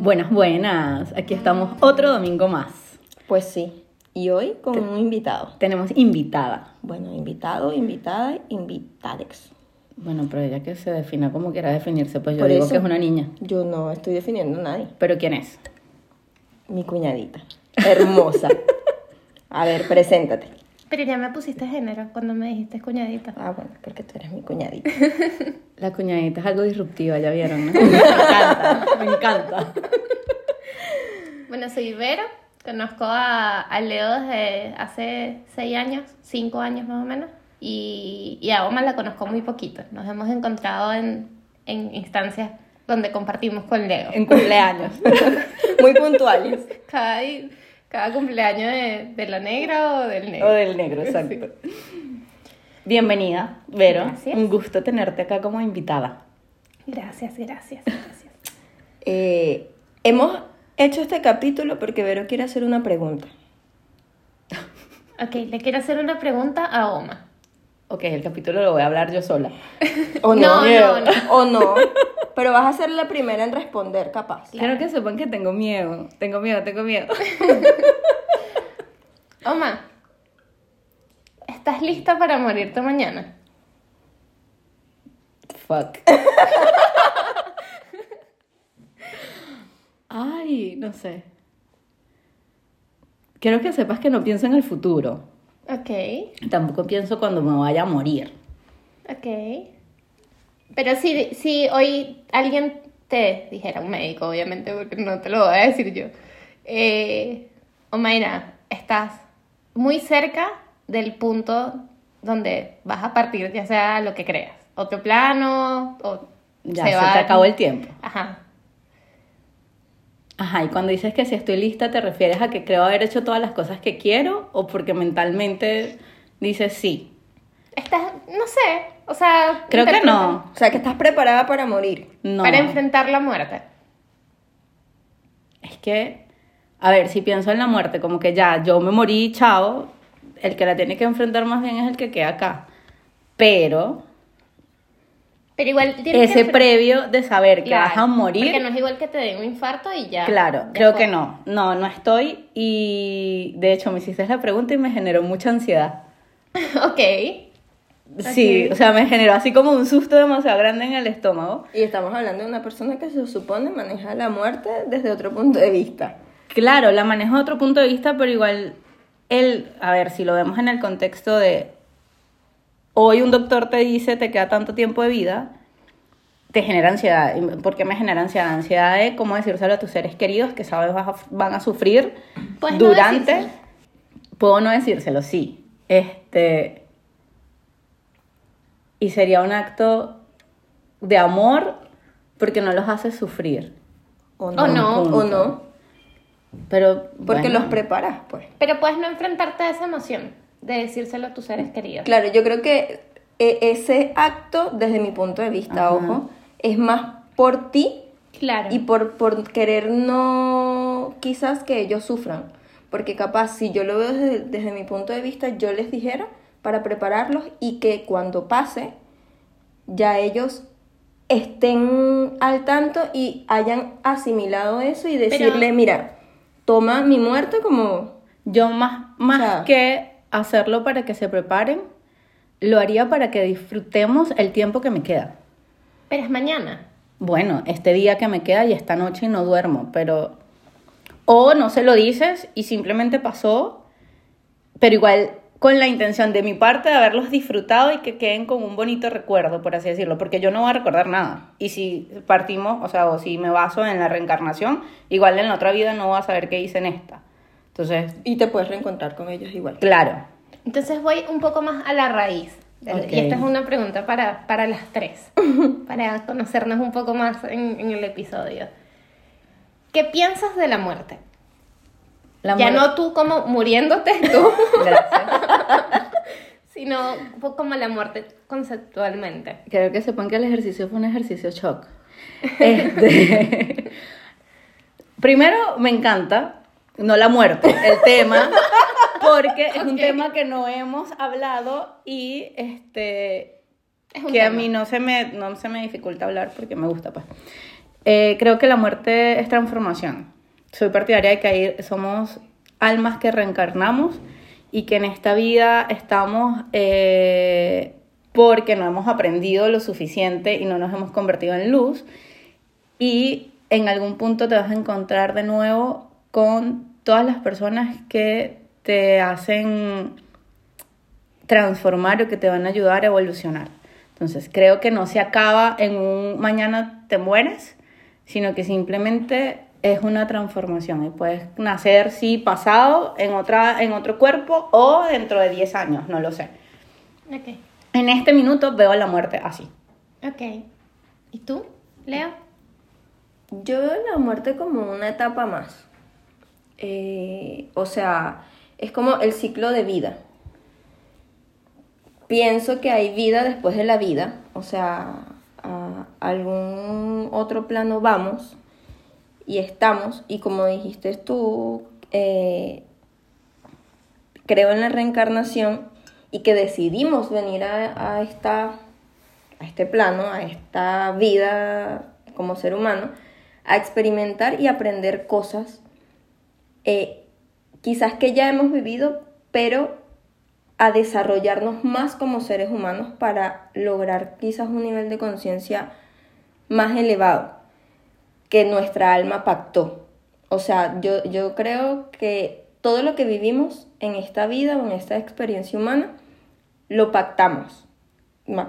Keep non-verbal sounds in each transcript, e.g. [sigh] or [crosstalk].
Buenas, buenas. Aquí estamos otro domingo más. Pues sí. Y hoy con un invitado. Tenemos invitada. Bueno, invitado, invitada, invitadex. Bueno, pero ella que se defina como quiera definirse, pues yo Por digo eso- que es una niña. Yo no estoy definiendo a nadie. ¿Pero quién es? Mi cuñadita. Hermosa. [laughs] A ver, preséntate. Pero ya me pusiste género cuando me dijiste cuñadita. Ah, bueno, porque tú eres mi cuñadita. [laughs] La cuñadita es algo disruptiva, ya vieron, ¿no? [laughs] Me encanta, me encanta. Bueno, soy Vero. Conozco a, a Leo desde hace seis años, cinco años más o menos. Y, y a Oma la conozco muy poquito. Nos hemos encontrado en, en instancias donde compartimos con Leo. En cumpleaños. [laughs] Muy puntuales. Cada, cada cumpleaños de, de la negra o del negro. o del negro, exacto. [laughs] Bienvenida, Vero. Gracias. Un gusto tenerte acá como invitada. Gracias, gracias, gracias. Eh, hemos hecho este capítulo porque Vero quiere hacer una pregunta. Ok, le quiero hacer una pregunta a Oma. Ok, el capítulo lo voy a hablar yo sola. [laughs] O No, no, no, no. O no. Pero vas a ser la primera en responder, capaz. Quiero que sepan que tengo miedo. Tengo miedo, tengo miedo. [laughs] Oma, ¿estás lista para morirte mañana? Fuck. Ay, no sé. Quiero que sepas que no pienso en el futuro. Ok, Tampoco pienso cuando me vaya a morir. ok. Pero si, si hoy alguien te dijera, un médico obviamente, porque no te lo voy a decir yo, eh, Omaira, estás muy cerca del punto donde vas a partir, ya sea lo que creas, otro plano, o Ya se, te acabó el tiempo. Ajá. Ajá, y cuando dices que si estoy lista, ¿te refieres a que creo haber hecho todas las cosas que quiero o porque mentalmente dices sí? Estás, no sé, o sea... Creo que no. O sea, que estás preparada para morir. No. Para enfrentar la muerte. Es que, a ver, si pienso en la muerte, como que ya, yo me morí, chao, el que la tiene que enfrentar más bien es el que queda acá. Pero Pero igual ese que... previo de saber que Claro, vas a morir, Porque no es igual que te den un infarto y ya. claro, ya creo fue. que no. No, no estoy y de hecho me hiciste la pregunta y me generó mucha ansiedad. [laughs] ok. Sí, o sea, me generó así como un susto demasiado grande en el estómago. Y estamos hablando de una persona que se supone maneja la muerte desde otro punto de vista. Claro, la manejo de otro punto de vista, pero igual él, a ver, si lo vemos en el contexto de hoy un doctor te dice te queda tanto tiempo de vida, te genera ansiedad. ¿Y ¿Por qué me genera ansiedad? Ansiedad de cómo decírselo a tus seres queridos que sabes vas a- van a sufrir Puedes no durante. decírselo. Puedo no decírselo, sí. Este. Y sería un acto de amor porque no los hace sufrir. O no. O no. O no. Pero. Porque bueno. los preparas, pues. Pero puedes no enfrentarte a esa emoción de decírselo a tus seres queridos. Claro, yo creo que eh, ese acto, desde mi punto de vista, Ajá. ojo, es más por ti Claro. y por, por querer no quizás que ellos sufran. Porque capaz, si yo lo veo desde, desde mi punto de vista, yo les dijera para prepararlos y que cuando pase, ya ellos estén al tanto y hayan asimilado eso y decirle, mira, toma mi muerte como... Yo más, más sea- que hacerlo para que se preparen, lo haría para que disfrutemos el tiempo que me queda. Pero es mañana. Bueno, este día que me queda y esta noche no duermo, pero... O no se lo dices y simplemente pasó, pero igual con la intención de mi parte de haberlos disfrutado y que queden con un bonito recuerdo, por así decirlo, porque yo no voy a recordar nada. Y si partimos, o sea, o si me baso en la reencarnación, igual en la otra vida no voy a saber qué hice en esta. Entonces, Y te puedes reencontrar con ellos igual. claro, Entonces voy un poco más a la raíz. Y esta es una pregunta para, para las tres, [laughs] para conocernos un poco más en, en el episodio. ¿Qué piensas de la muerte? la ya no tú como muriéndote tú, [laughs] Gracias. [laughs] sino como la muerte conceptualmente. Quiero que sepan que el ejercicio fue un ejercicio shock. Este, [laughs] Primero, me encanta, no la muerte, el tema, porque es un tema que no hemos hablado y este Es que a mí no se me no se me dificulta hablar porque me gusta pues. Eh, creo que la muerte es transformación. Soy partidaria de que ahí somos almas que reencarnamos y que en esta vida estamos eh, porque no hemos aprendido lo suficiente y no nos hemos convertido en luz. Y en algún punto te vas a encontrar de nuevo con todas las personas que te hacen transformar o que te van a ayudar a evolucionar. Entonces, creo que no se acaba en un mañana te mueres, sino que simplemente es una transformación y puedes nacer, sí, pasado, en, otra, en otro cuerpo o dentro de 10 años, no lo sé. Ok. En este minuto veo la muerte así. Ok. ¿Y tú, Leo? Yo veo la muerte como una etapa más. Eh, o sea, es como el ciclo de vida. Pienso que hay vida después de la vida, o sea, a algún otro plano vamos y estamos, y como dijiste tú, eh, creo en la reencarnación y que decidimos venir a, esta, a este plano, a esta vida como ser humano, a experimentar y aprender cosas eh, quizás que ya hemos vivido, pero a desarrollarnos más como seres humanos para lograr quizás un nivel de conciencia más elevado que nuestra alma pactó. O sea, yo, yo creo que todo lo que vivimos en esta vida o en esta experiencia humana, lo pactamos.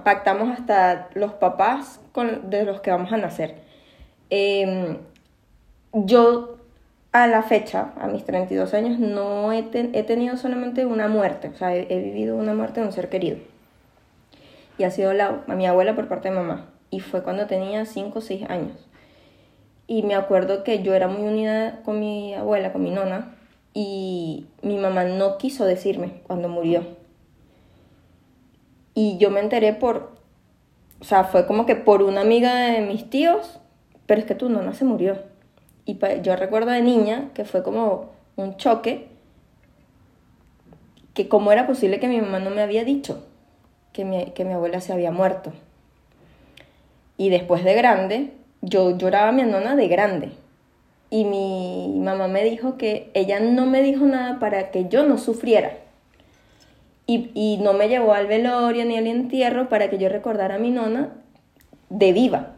Pactamos hasta los papás de los que vamos a nacer. Eh, yo a la fecha, a mis 32 años, no he, tenido solamente una muerte, o sea, he, he, vivido una muerte de un ser querido. Y ha sido la, a mi abuela por parte de mamá. Y fue cuando tenía 5 o 6 años. Y me acuerdo que yo era muy unida con mi abuela, con mi nona, y mi mamá no quiso decirme cuando murió. Y yo me enteré por, o sea, fue como que por una amiga de mis tíos, pero es que tu nona se murió. Y yo recuerdo de niña que fue como un choque, que cómo era posible que mi mamá no me había dicho que mi, que mi abuela se había muerto. Y después de grande, yo lloraba a mi nona de grande. Y mi mamá me dijo que ella no me dijo nada para que yo no sufriera. Y, y no me llevó al velorio ni al entierro para que yo recordara a mi nona de viva.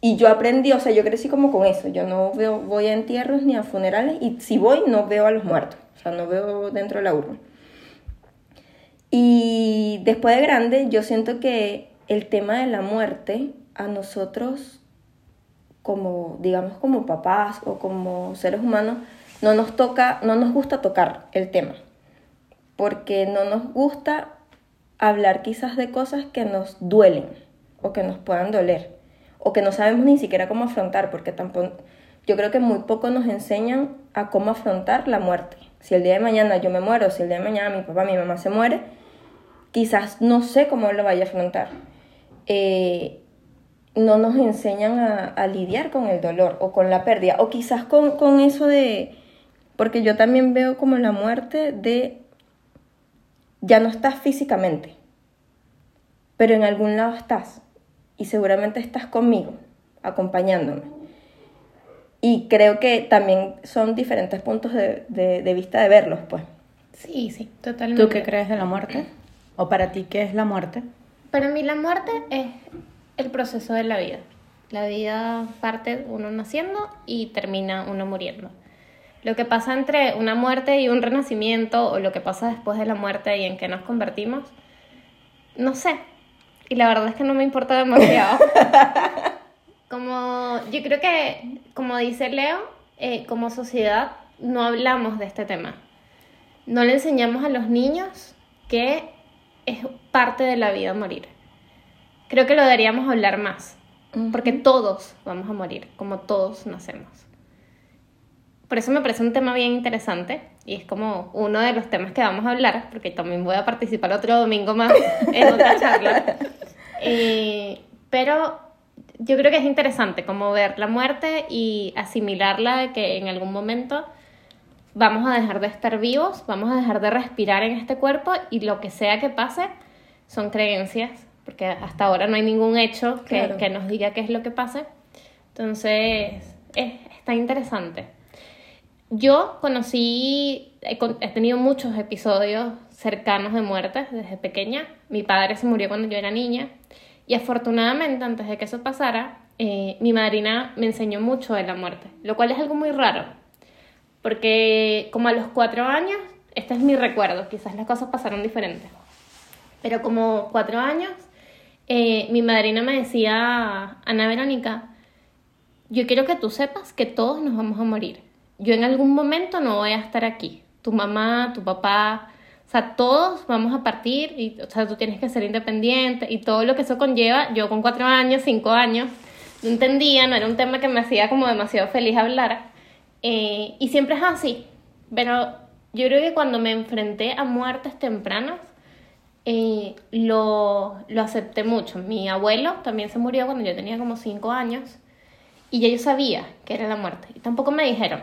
Y yo aprendí, o sea, yo crecí como con eso. Yo no veo, voy a entierros ni a funerales y si voy no veo a los muertos. O sea, no veo dentro de la urna. Y después de grande, yo siento que el tema de la muerte a nosotros, como, digamos, como papás o como seres humanos, no nos toca, no nos gusta tocar el tema. Porque no nos gusta hablar quizás de cosas que nos duelen o que nos puedan doler o que no sabemos ni siquiera cómo afrontar, porque tampoco, yo creo que muy poco nos enseñan a cómo afrontar la muerte. Si el día de mañana yo me muero, si el día de mañana mi papá, mi mamá se muere, quizás no sé cómo lo vaya a afrontar. Eh, no nos enseñan a, a, lidiar con el dolor o con la pérdida, o quizás con, con eso de, porque yo también veo como la muerte de, ya no estás físicamente, pero en algún lado estás y seguramente estás conmigo, acompañándome. Y creo que también son diferentes puntos de, de, de, vista de verlos, pues. Sí, sí, totalmente. ¿Tú qué crees de la muerte? ¿O para ti qué es la muerte? Para mí la muerte es el proceso de la vida. La vida parte uno naciendo y termina uno muriendo. Lo que pasa entre una muerte y un renacimiento o lo que pasa después de la muerte y en qué nos convertimos, no sé, y la verdad es que no me importa demasiado. [laughs] como yo creo que, como dice Leo, eh, como sociedad no hablamos de este tema. No le enseñamos a los niños que es parte de la vida morir. Creo que lo deberíamos hablar más, porque todos vamos a morir, como todos nacemos. Por eso me parece un tema bien interesante y es como uno de los temas que vamos a hablar, porque también voy a participar otro domingo más [laughs] en otra charla. Eh, pero yo creo que es interesante como ver la muerte y asimilarla de que en algún momento vamos a dejar de estar vivos, vamos a dejar de respirar en este cuerpo y lo que sea que pase son creencias, porque hasta ahora no hay ningún hecho que, claro. que nos diga qué es lo que pase, Entonces, es- está interesante. Yo conocí, he, he tenido muchos episodios cercanos de muerte desde pequeña. Mi padre se murió cuando yo era niña y afortunadamente antes de que eso pasara, eh, mi madrina me enseñó mucho de la muerte, lo cual es algo muy raro, porque como a los cuatro años, este es mi recuerdo, quizás las cosas pasaron diferentes, pero como cuatro años, eh, mi madrina me decía, Ana Verónica, yo quiero que tú sepas que todos nos vamos a morir. Yo en algún momento no voy a estar aquí. Tu mamá, tu papá, o sea, todos vamos a partir y, o sea, tú tienes que ser independiente y todo lo que eso conlleva. Yo con cuatro años, cinco años, no entendía, no era un tema que me hacía como demasiado feliz hablar. Eh, y siempre es así. Pero yo creo que cuando me enfrenté a muertes tempranas, eh, lo, lo acepté mucho. Mi abuelo también se murió cuando yo tenía como cinco años y ya yo sabía que era la muerte. Y tampoco me dijeron,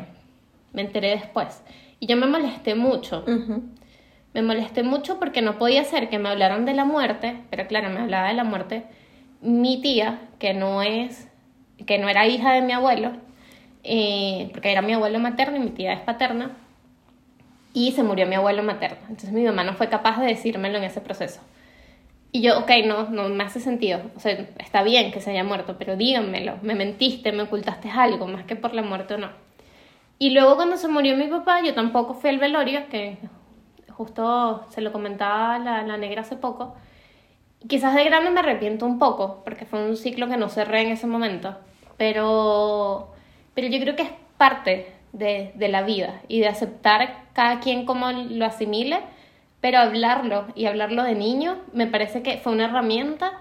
me enteré después. Y yo me molesté mucho. Me molesté mucho porque no podía ser que me hablaran de la muerte, pero claro, me hablaba de la muerte mi tía, que no es, que no era hija de mi abuelo, eh, porque era mi abuelo materno y mi tía es paterna, y se murió mi abuelo materno. Entonces mi mamá no fue capaz de decírmelo en ese proceso. Y yo, ok, no, no me hace sentido. O sea, está bien que se haya muerto, pero díganmelo. Me mentiste, me ocultaste algo, más que por la muerte o no. Y luego cuando se murió mi papá, yo tampoco fui al velorio, que justo se lo comentaba la, la negra hace poco. Quizás de grande me arrepiento un poco, porque fue un ciclo que no cerré en ese momento. Pero, pero yo creo que es parte de, de la vida y de aceptar cada quien como lo asimile, pero hablarlo y hablarlo de niño me parece que fue una herramienta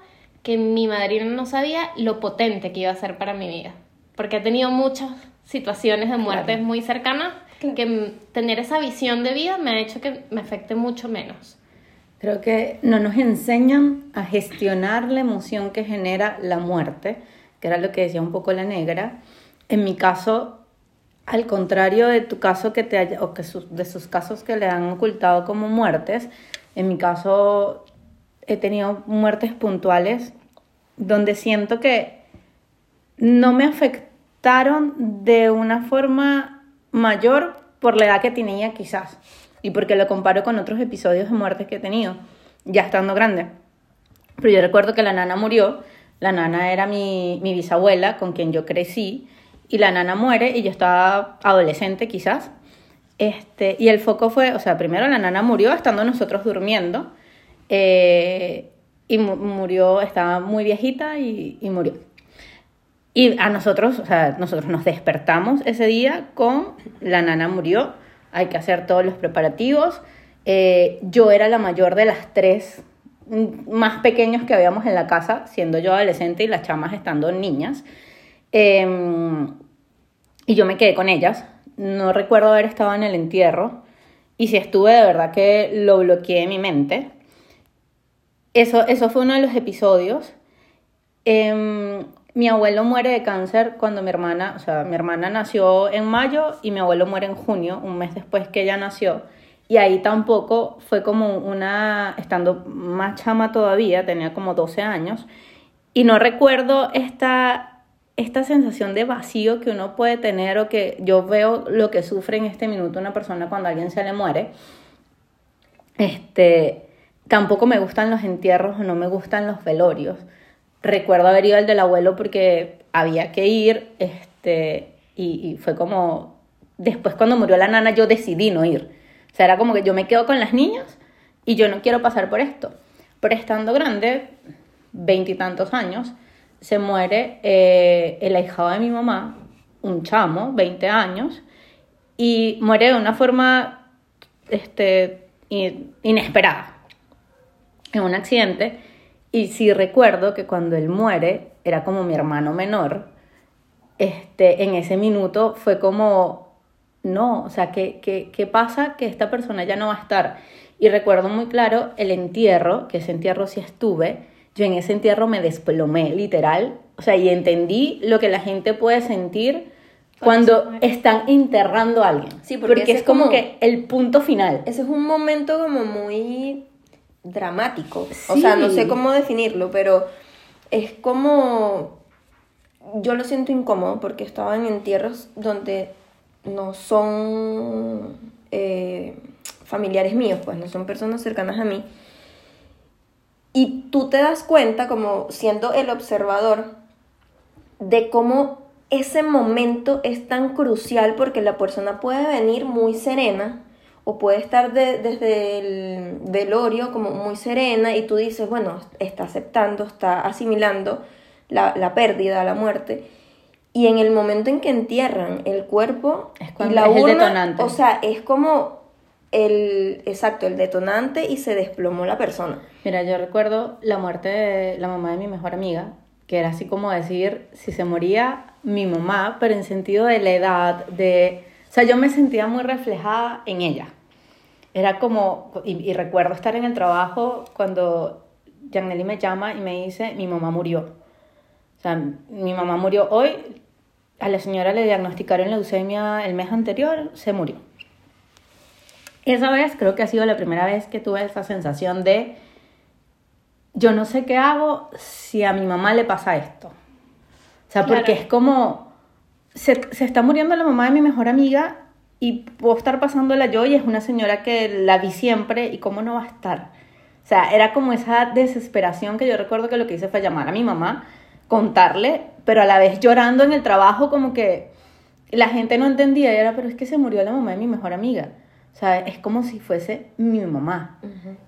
que mi madrina no sabía lo potente que iba a ser para mi vida. Porque he tenido muchas situaciones de muertes Claro. muy cercanas Claro. que tener esa visión de vida me ha hecho que me afecte mucho menos. Creo que no nos enseñan a gestionar la emoción que genera la muerte, que era lo que decía un poco la negra. En mi caso, al contrario de tu caso que te haya, o que sus- de sus casos que le han ocultado como muertes, en mi caso he tenido muertes puntuales donde siento que no me afectaron de una forma mayor por la edad que tenía quizás y porque lo comparo con otros episodios de muertes que he tenido ya estando grande. Pero yo recuerdo que la nana murió, la nana era mi, mi bisabuela con quien yo crecí y la nana muere y yo estaba adolescente quizás. Este, y el foco fue, o sea, primero la nana murió estando nosotros durmiendo eh, y mu- murió, estaba muy viejita y, murió. Y a nosotros, o sea, nosotros nos despertamos ese día con la nana murió, hay que hacer todos los preparativos. Eh, yo era la mayor de las tres más pequeños que habíamos en la casa, siendo yo adolescente y las chamas estando niñas. Em, y yo me quedé con ellas. No recuerdo haber estado en el entierro. Y si estuve, de verdad que lo bloqueé en mi mente. Eso, eso fue uno de los episodios. Em, mi abuelo muere de cáncer cuando mi hermana, o sea, mi hermana nació en mayo y mi abuelo muere en junio, un mes después que ella nació. Y ahí tampoco fue como una, estando más chama todavía, tenía como 12 años. Y no recuerdo esta, esta sensación de vacío que uno puede tener o que yo veo lo que sufre en este minuto una persona cuando alguien se le muere. Este, tampoco me gustan los entierros no me gustan los velorios. Recuerdo haber ido al del abuelo porque había que ir, este, y, y fue como, después cuando murió la nana yo decidí no ir. O sea, era como que yo me quedo con las niñas y yo no quiero pasar por esto. Pero estando grande, veintitantos años, se muere eh, el ahijado de mi mamá, un chamo, 20 años, y muere de una forma este, inesperada, en un accidente. Y sí recuerdo que cuando él muere, era como mi hermano menor, este, en ese minuto fue como, no, o sea, ¿qué, qué, qué pasa? Que esta persona ya no va a estar. Y recuerdo muy claro el entierro, que ese entierro sí estuve, yo en ese entierro me desplomé, literal, o sea, y entendí lo que la gente puede sentir cuando están enterrando a alguien. Sí, porque ese es como, como- que el punto final. Ese es un momento como muy dramático. O sea, no sé cómo definirlo, pero es como yo lo siento incómodo porque estaba en entierros donde no son eh, familiares míos, pues no son personas cercanas a mí. Y tú te das cuenta, como siendo el observador, de cómo ese momento es tan crucial porque la persona puede venir muy serena o puede estar desde el velorio como muy serena y tú dices, bueno, está aceptando, está asimilando la, la pérdida, la muerte. Y en el momento en que entierran el cuerpo Es y cuando la es el detonante. o sea, es como el, exacto, el detonante y se desplomó la persona. Mira, yo recuerdo la muerte de la mamá de mi mejor amiga, que era así como decir, si se moría mi mamá, pero en sentido de la edad, de... O sea, yo me sentía muy reflejada en ella. Era como, y, y recuerdo estar en el trabajo cuando Janelli me llama y me dice, mi mamá murió. O sea, mi mamá murió hoy, a la señora le diagnosticaron leucemia el mes anterior, se murió. Esa vez creo que ha sido la primera vez que tuve esa sensación de yo no sé qué hago si a mi mamá le pasa esto. O sea, porque Claro. es como se, se está muriendo la mamá de mi mejor amiga y puedo estar pasándola yo y es una señora que la vi siempre y cómo no va a estar. O sea, era como esa desesperación que yo recuerdo que lo que hice fue llamar a mi mamá, contarle, pero a la vez llorando en el trabajo como que la gente no entendía y era, pero es que se murió la mamá de mi mejor amiga. O sea, es como si fuese mi mamá.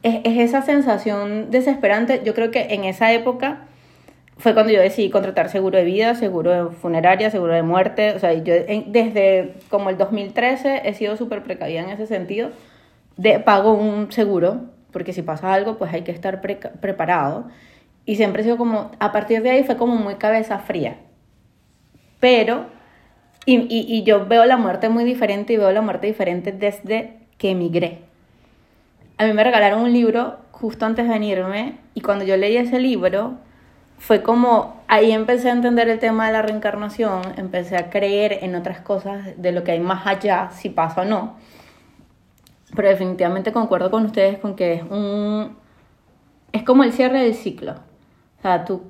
es, es esa sensación desesperante. Yo creo que en esa época fue cuando yo decidí contratar seguro de vida, seguro de funeraria, seguro de muerte. O sea, yo en- desde como el 2013 he sido súper precavida en ese sentido. De, pago un seguro, porque si pasa algo, pues hay que estar preca- preparado. Y siempre he sido como, a partir de ahí fue como muy cabeza fría. Pero, y, y, y yo veo la muerte muy diferente y veo la muerte diferente desde que emigré. A mí me regalaron un libro justo antes de venirme y cuando yo leí ese libro fue como ahí empecé a entender el tema de la reencarnación, empecé a creer en otras cosas de lo que hay más allá, si pasa o no. Pero definitivamente concuerdo con ustedes con que es un es como el cierre del ciclo. O sea, tú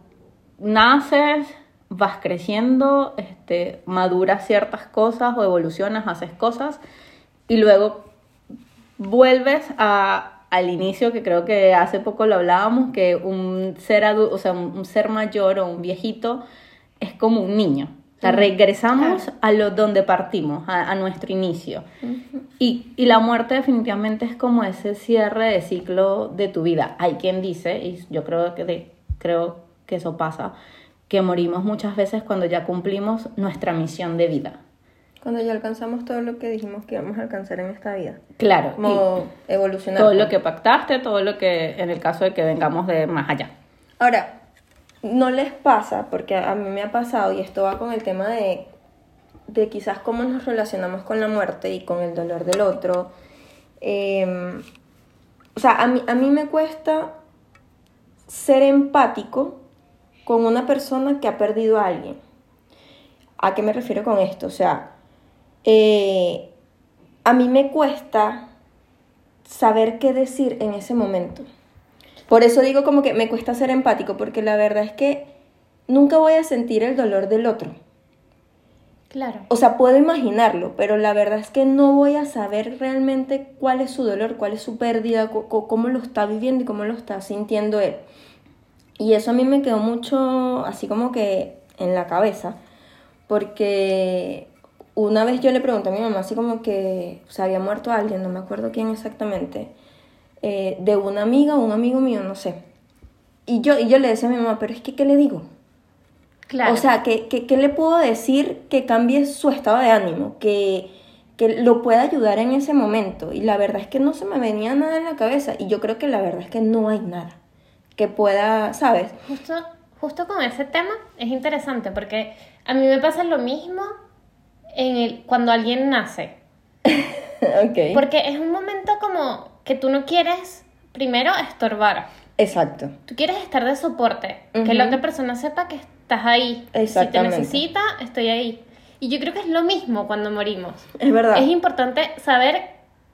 naces, vas creciendo, este, maduras ciertas cosas o evolucionas, haces cosas y luego vuelves a, al inicio que creo que hace poco lo hablábamos, que un ser adulto, o sea, un, un ser mayor o un viejito es como un niño. O sea, regresamos a lo donde partimos, a, a nuestro inicio. y, y la muerte definitivamente es como ese cierre de ciclo de tu vida. Hay quien dice, y yo creo que, de- creo que eso pasa, que morimos muchas veces cuando ya cumplimos nuestra misión de vida. Cuando ya alcanzamos todo lo que dijimos que íbamos a alcanzar en esta vida. Claro, Como evolucionar. todo lo que pactaste, todo lo que, en el caso de que vengamos de más allá. Ahora, no les pasa, porque a mí me ha pasado, y esto va con el tema de, de quizás cómo nos relacionamos con la muerte y con el dolor del otro. Eh, o sea, a mí, a mí me cuesta ser empático con una persona que ha perdido a alguien. ¿A qué me refiero con esto? O sea, eh, a mí me cuesta saber qué decir en ese momento. Por eso digo como que me cuesta ser empático, porque la verdad es que nunca voy a sentir el dolor del otro. Claro. O sea, puedo imaginarlo, pero la verdad es que no voy a saber realmente cuál es su dolor, cuál es su pérdida, cómo lo está viviendo y cómo lo está sintiendo él. Y eso a mí me quedó mucho así como que en la cabeza, porque una vez yo le pregunté a mi mamá así como que se había muerto alguien, no me acuerdo quién exactamente, eh, de una amiga o un amigo mío, no sé. Y yo, y yo le decía a mi mamá, pero es que, ¿qué le digo? Claro. O sea, ¿qué, qué, qué le puedo decir que cambie su estado de ánimo? Que, que lo pueda ayudar en ese momento. Y la verdad es que no se me venía nada en la cabeza. Y yo creo que la verdad es que no hay nada que pueda, ¿sabes? Justo, justo con ese tema es interesante porque a mí me pasa lo mismo en el, cuando alguien nace. [laughs] ok. Porque es un momento como que tú no quieres, primero, estorbar. Exacto. Tú quieres estar de soporte. Que la otra persona sepa que estás ahí. Si te Exactamente. necesita, estoy ahí. Y yo creo que es lo mismo cuando morimos. Es verdad. Es importante saber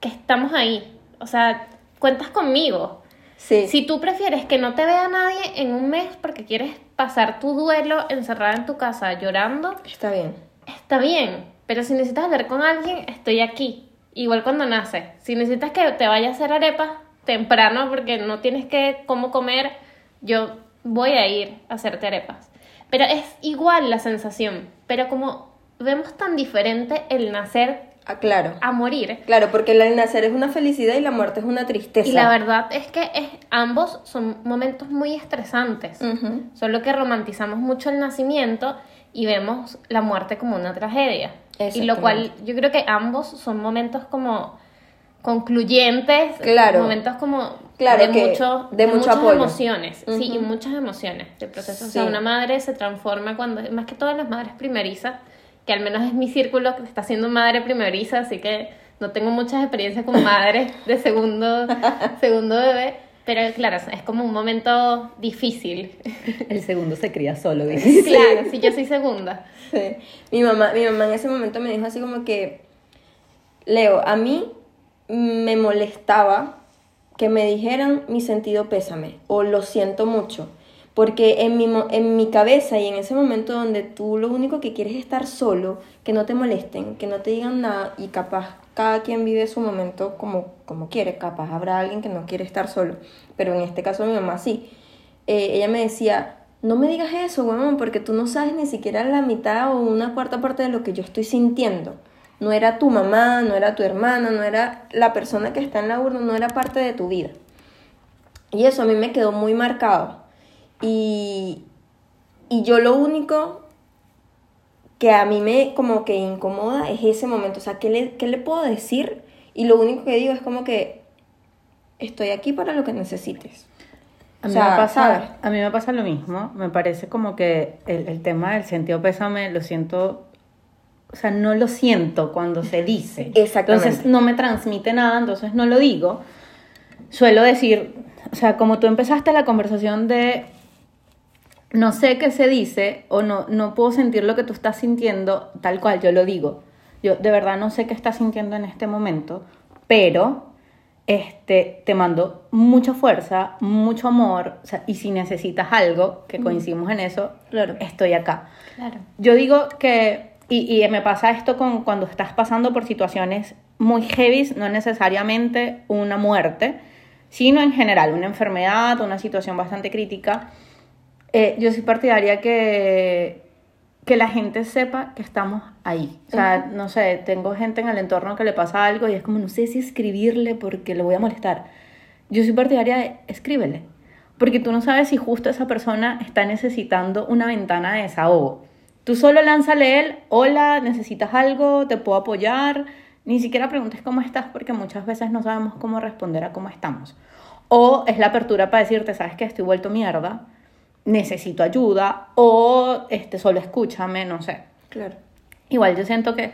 que estamos ahí. O sea, cuentas conmigo. Sí. Si tú prefieres que no te vea nadie en un mes porque quieres pasar tu duelo encerrada en tu casa llorando, Está bien. Está bien. Pero si necesitas hablar con alguien, estoy aquí. Igual cuando naces. Si necesitas que te vaya a hacer arepas temprano porque no tienes que cómo comer, yo voy a ir a hacerte arepas. Pero es igual la sensación. Pero como vemos tan diferente el nacer Ah, claro. a morir, Claro, porque el nacer es una felicidad y la muerte es una tristeza. y la verdad es que es- ambos son momentos muy estresantes. Solo que romantizamos mucho el nacimiento y vemos la muerte como una tragedia. Y lo cual yo creo que ambos son momentos como concluyentes, Claro. momentos como Claro de, mucho, de mucho muchas apoyo. emociones, sí, y muchas emociones del proceso. O sea, Sí. una madre se transforma cuando, más que todas las madres primerizas, que al menos es mi círculo que está siendo madre primeriza, así que no tengo muchas experiencias con madres de segundo, [laughs] segundo bebé, pero claro, es como un momento difícil. [laughs] El segundo se cría solo. Claro, si yo [laughs] soy segunda. Sí. Mi mamá, mi mamá en ese momento me dijo así como que, Leo, a mí me molestaba que me dijeran mi sentido pésame o lo siento mucho. Porque en mi, mo- en mi cabeza y en ese momento donde tú lo único que quieres es estar solo, que no te molesten, que no te digan nada y capaz cada quien vive su momento como, como quiere, capaz habrá alguien que no quiere estar solo, pero en este caso mi mamá sí. Eh, ella me decía, no me digas eso, huevón, porque tú no sabes ni siquiera la mitad o una cuarta parte de lo que yo estoy sintiendo. No era tu mamá, no era tu hermana, no era la persona que está en la urna, no era parte de tu vida. Y eso a mí me quedó muy marcado. Y, y yo lo único que a mí me como que incomoda es ese momento. O sea, ¿qué le, qué le puedo decir? Y lo único que digo es como que estoy aquí para lo que necesites. A mí, O sea, me pasa, a mí me pasa lo mismo. Me parece como que el, el tema del sentido pésame lo siento. O sea, no lo siento cuando se dice. Exactamente. Entonces no me transmite nada, entonces no lo digo. Suelo decir, o sea, como tú empezaste la conversación de no sé qué se dice o no, no puedo sentir lo que tú estás sintiendo, tal cual yo lo digo. Yo de verdad no sé qué estás sintiendo en este momento, pero este, te mando mucha fuerza, mucho amor, o sea, y si necesitas algo, que coincidimos en eso, Claro. estoy acá. Claro. Yo digo que, y, y me pasa esto con cuando estás pasando por situaciones muy heavy, no necesariamente una muerte, sino en general una enfermedad, una situación bastante crítica. Eh, yo soy partidaria que, que la gente sepa que estamos ahí. O sea, no sé, tengo gente en el entorno que le pasa algo y es como, no sé si escribirle porque le voy a molestar. Yo soy partidaria de escríbele. Porque tú no sabes si justo esa persona está necesitando una ventana de desahogo. Tú solo lánzale él, hola, necesitas algo, te puedo apoyar. Ni siquiera preguntes cómo estás porque muchas veces no sabemos cómo responder a cómo estamos. O es la apertura para decirte, sabes que estoy vuelto mierda, necesito ayuda, o este, solo escúchame, no sé. Claro. Igual yo siento que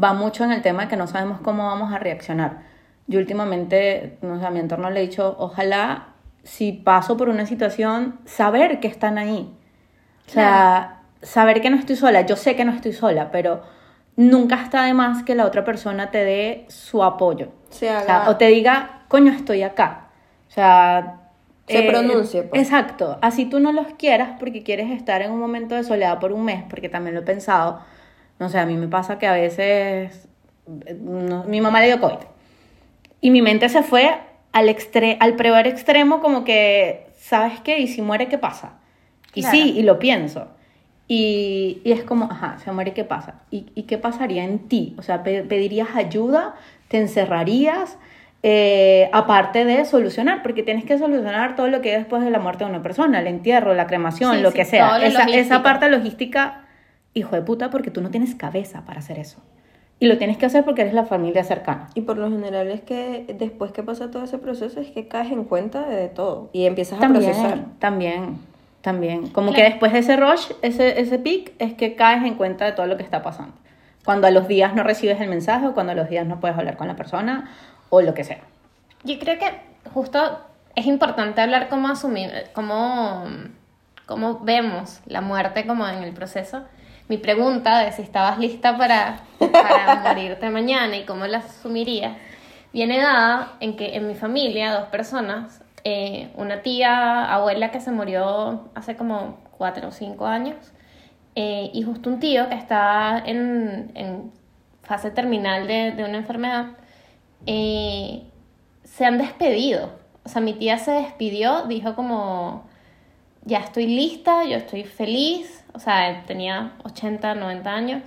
va mucho en el tema de que no sabemos cómo vamos a reaccionar. Yo últimamente, no sé, a mi entorno le he dicho, ojalá si paso por una situación, saber que están ahí. O sea, saber que no estoy sola. Yo sé que no estoy sola, pero nunca está de más que la otra persona te dé su apoyo. Se O, sea, haga- o te diga, coño, estoy acá. O sea... Se pronuncie, pues. Exacto. Así tú no los quieras porque quieres estar en un momento de soledad por un mes, porque también lo he pensado. No sé, a mí me pasa que a veces... eh, no- mi mamá le dio COVID. Y mi mente se fue al, extre al peor extremo como que, ¿sabes qué? ¿Y si muere qué pasa? Y Claro. sí, y lo pienso. Y, y es como, ajá, se muere, ¿qué pasa? ¿Y, y qué pasaría en ti? O sea, pe- ¿pedirías ayuda? ¿Te encerrarías? Eh, aparte de solucionar, porque tienes que solucionar todo lo que hay después de la muerte de una persona, el entierro, la cremación, Sí, lo sí, que sea. Esa, parte logística, hijo de puta, porque tú no tienes cabeza para hacer eso. Y lo tienes que hacer porque eres la familia cercana. Y por lo general es que después que pasa todo ese proceso es que caes en cuenta de todo y empiezas a procesar. También, también. Como Claro. que después de ese rush, ese, ese peak, es que caes en cuenta de todo lo que está pasando. Cuando a los días no recibes el mensaje o cuando a los días no puedes hablar con la persona o lo que sea. Yo creo que justo es importante hablar cómo asumir, cómo, cómo vemos la muerte como en el proceso. Mi pregunta de si estabas lista para, para [laughs] morirte mañana y cómo la asumirías, viene dada en que en mi familia dos personas eh, una tía, abuela que se murió hace como cuatro o cinco años, eh, y justo un tío que está en, en fase terminal de, de una enfermedad, eh, se han despedido. O sea, mi tía se despidió, dijo como, ya estoy lista, yo estoy feliz, o sea, tenía 80, 90 años,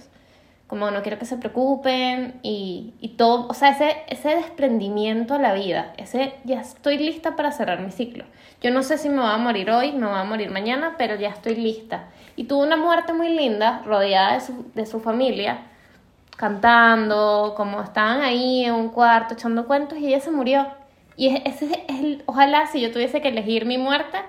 como no quiero que se preocupen y, y todo, o sea, ese, ese desprendimiento a la vida, ese ya estoy lista para cerrar mi ciclo. Yo no sé si me voy a morir hoy, me voy a morir mañana, pero ya estoy lista. Y tuvo una muerte muy linda, rodeada de su, de su familia, cantando, como estaban ahí en un cuarto echando cuentos y ella se murió. Y es- ese es el, ojalá si yo tuviese que elegir mi muerte,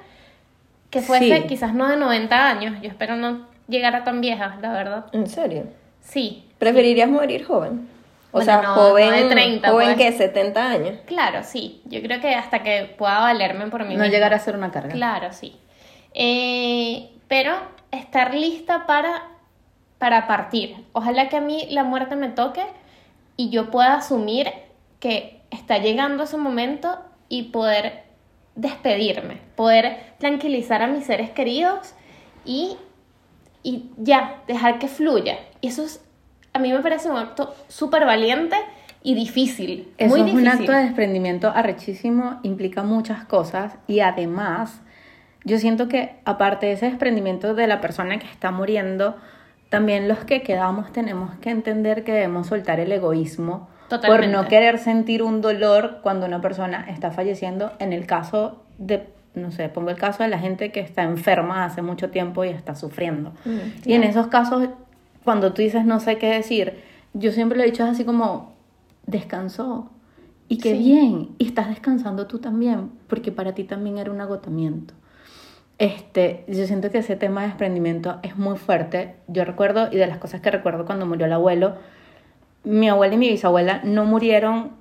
que fuese Sí. quizás no de 90 años, yo espero no llegar a tan vieja, la verdad. ¿En serio? Sí. ¿Preferirías morir joven? O Bueno, sea, no, joven, no de 30, joven pues. que 70 años. Claro, sí. Yo creo que hasta que pueda valerme por mí No misma. llegar a ser una carga. Claro, sí. Eh, pero estar lista para, para partir. Ojalá que a mí la muerte me toque y yo pueda asumir que está llegando ese momento y poder despedirme, poder tranquilizar a mis seres queridos y, y ya, dejar que fluya. Y eso es, a mí me parece un acto súper valiente y difícil. Eso muy es un difícil. acto de desprendimiento arrechísimo, implica muchas cosas y además yo siento que aparte de ese desprendimiento de la persona que está muriendo, también los que quedamos tenemos que entender que debemos soltar el egoísmo Totalmente. por no querer sentir un dolor cuando una persona está falleciendo. En el caso de, no sé, pongo el caso de la gente que está enferma hace mucho tiempo y está sufriendo. Y en esos casos, cuando tú dices no sé qué decir, yo siempre lo he dicho así como, descansó. Y qué Sí. bien, y estás descansando tú también, porque para ti también era un agotamiento. Este, yo siento que ese tema de desprendimiento es muy fuerte. Yo recuerdo, y de las cosas que recuerdo cuando murió el abuelo, mi abuela y mi bisabuela no murieron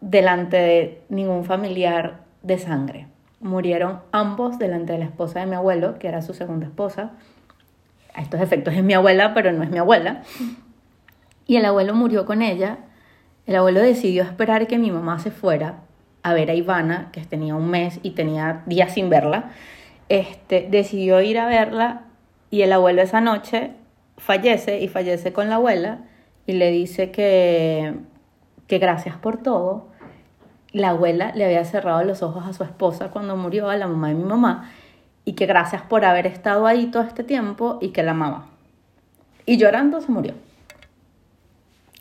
delante de ningún familiar de sangre. Murieron ambos delante de la esposa de mi abuelo, que era su segunda esposa. A estos efectos es mi abuela, pero no es mi abuela. Y el abuelo murió con ella. El abuelo decidió esperar que mi mamá se fuera a ver a Ivana, que tenía un mes y tenía días sin verla. Este, decidió ir a verla y el abuelo esa noche fallece y fallece con la abuela y le dice que, que gracias por todo. La abuela le había cerrado los ojos a su esposa cuando murió, a la mamá de mi mamá, y que gracias por haber estado ahí todo este tiempo y que la amaba. Y llorando se murió.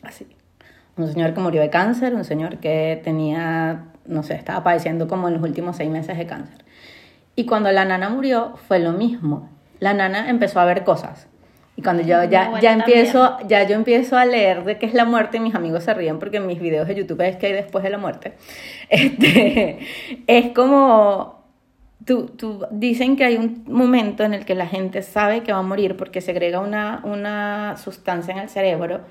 Así. Un señor que murió de cáncer, un señor que tenía, no sé, estaba padeciendo como en los últimos seis meses de cáncer. Y cuando la nana murió fue lo mismo. La nana empezó a ver cosas. Y cuando yo ya, ya empiezo, ya yo empiezo a leer de qué es la muerte, y mis amigos se ríen porque en mis videos de YouTube es que hay después de la muerte. [laughs] Este, es como, tú, tú, dicen que hay un momento en el que la gente sabe que va a morir porque segrega una, una sustancia en el cerebro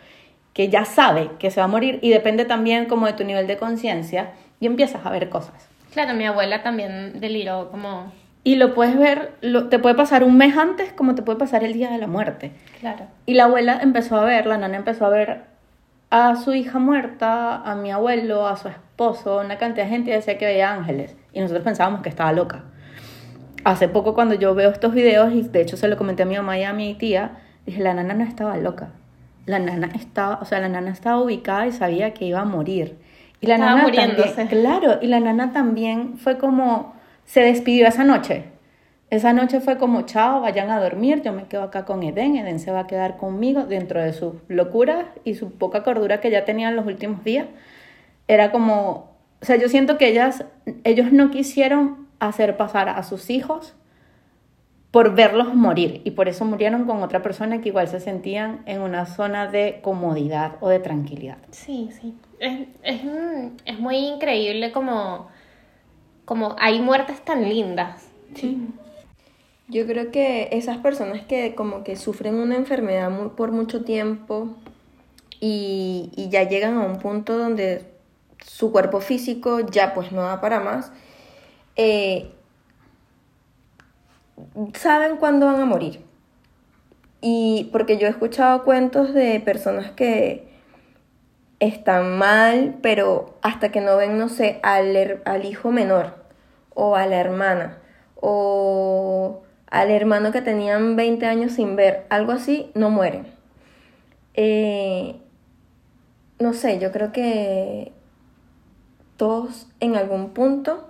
que ya sabe que se va a morir y depende también como de tu nivel de conciencia y empiezas a ver cosas. Claro, mi abuela también deliró como... Y lo puedes ver, lo, te puede pasar un mes antes como te puede pasar el día de la muerte. Claro. Y la abuela empezó a ver, la nana empezó a ver a su hija muerta, a mi abuelo, a su esposo, una cantidad de gente decía que veía ángeles. Y nosotros pensábamos que estaba loca. Hace poco cuando yo veo estos videos, y de hecho se lo comenté a mi mamá y a mi tía, dije, la nana no estaba loca. La nana estaba, o sea, la nana estaba ubicada y sabía que iba a morir. Y la Estaba nana muriéndose. también, claro, y la nana también fue como, se despidió esa noche. Esa noche fue como, chao, vayan a dormir, yo me quedo acá con Eden, Eden se va a quedar conmigo dentro de sus locuras y su poca cordura que ya tenía en los últimos días. Era como, o sea, yo siento que ellas, ellos no quisieron hacer pasar a sus hijos por verlos morir y por eso murieron con otra persona que igual se sentían en una zona de comodidad o de tranquilidad. Sí, sí. Es, es, es muy increíble como, como hay muertes tan lindas. Sí. Yo creo que esas personas que como que sufren una enfermedad mu- por mucho tiempo y, y ya llegan a un punto donde su cuerpo físico ya pues no da para más, eh, saben cuándo van a morir. Y porque yo he escuchado cuentos de personas que están mal, pero hasta que no ven, no sé, al, al hijo menor o a la hermana, o al hermano que tenían 20 años sin ver, algo así, no mueren. Eh, no sé, yo creo que todos en algún punto,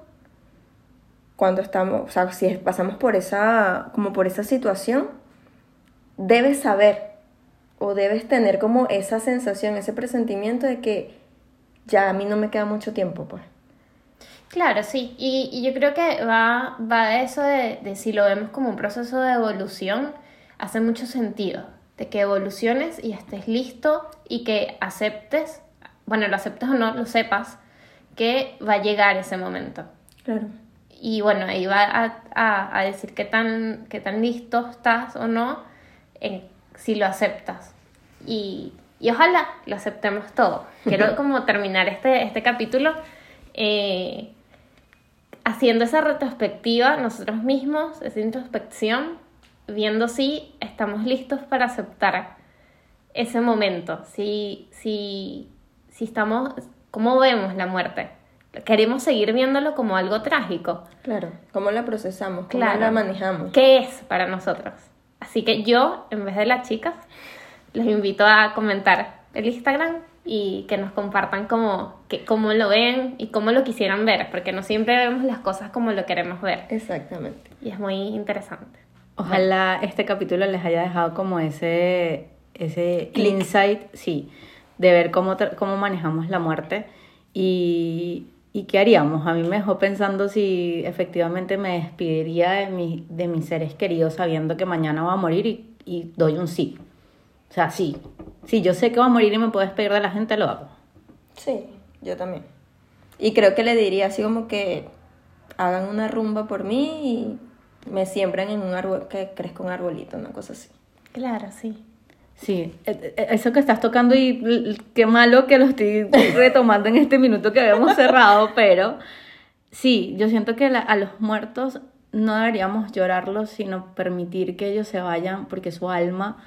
cuando estamos, o sea, si pasamos por esa, como por esa situación, debes saber o debes tener como esa sensación, ese presentimiento de que ya a mí no me queda mucho tiempo, pues. Claro, sí, y, y yo creo que va, va de eso de, de si lo vemos como un proceso de evolución, hace mucho sentido, de que evoluciones y estés listo y que aceptes, bueno, lo aceptes o no, lo sepas, que va a llegar ese momento. Claro. Y bueno, ahí va a, a, a decir qué tan, qué tan listo estás o no, en, si lo aceptas. Y, y ojalá lo aceptemos todo. Quiero [laughs] como terminar este, este capítulo eh, haciendo esa retrospectiva nosotros mismos, esa introspección, viendo si estamos listos para aceptar ese momento, si, si, si estamos, cómo vemos la muerte. Queremos seguir viéndolo como algo trágico. Claro, ¿cómo la procesamos? ¿Cómo Claro. la manejamos? ¿Qué es para nosotros? Así que yo, en vez de las chicas, los invito a comentar el Instagram y que nos compartan cómo, que, cómo lo ven y cómo lo quisieran ver, porque no siempre vemos las cosas como lo queremos ver. Exactamente. Y es muy interesante. Ojalá este capítulo les haya dejado como ese, ese insight, sí, de ver cómo, tra- cómo manejamos la muerte y, y qué haríamos. A mí me dejó pensando si efectivamente me despediría de, mi, de mis seres queridos sabiendo que mañana va a morir y, y doy un sí. O sea, sí. Si yo sé que va a morir y me puedo despedir de la gente, lo hago. Sí, yo también. Y creo que le diría así como que hagan una rumba por mí y me siembran en un árbol, que crezca un arbolito, una cosa así. Claro, sí. Sí, e- e- eso que estás tocando y qué malo que lo estoy [laughs] retomando en este minuto que habíamos cerrado, pero sí, yo siento que la- a los muertos no deberíamos llorarlos, sino permitir que ellos se vayan porque su alma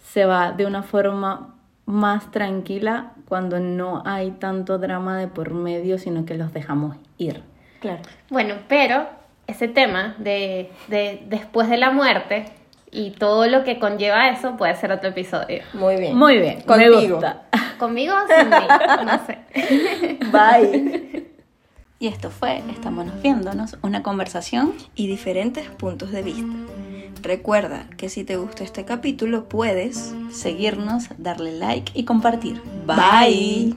se va de una forma más tranquila cuando no hay tanto drama de por medio, sino que los dejamos ir. Claro. Bueno, pero ese tema de, de después de la muerte y todo lo que conlleva eso puede ser otro episodio. Muy bien. Muy bien, me Contigo. gusta. ¿Conmigo o sin mí? No sé. [laughs] Bye. Y esto fue Estamos viéndonos, una conversación y diferentes puntos de vista. Recuerda que si te gustó este capítulo puedes seguirnos, darle like y compartir. Bye.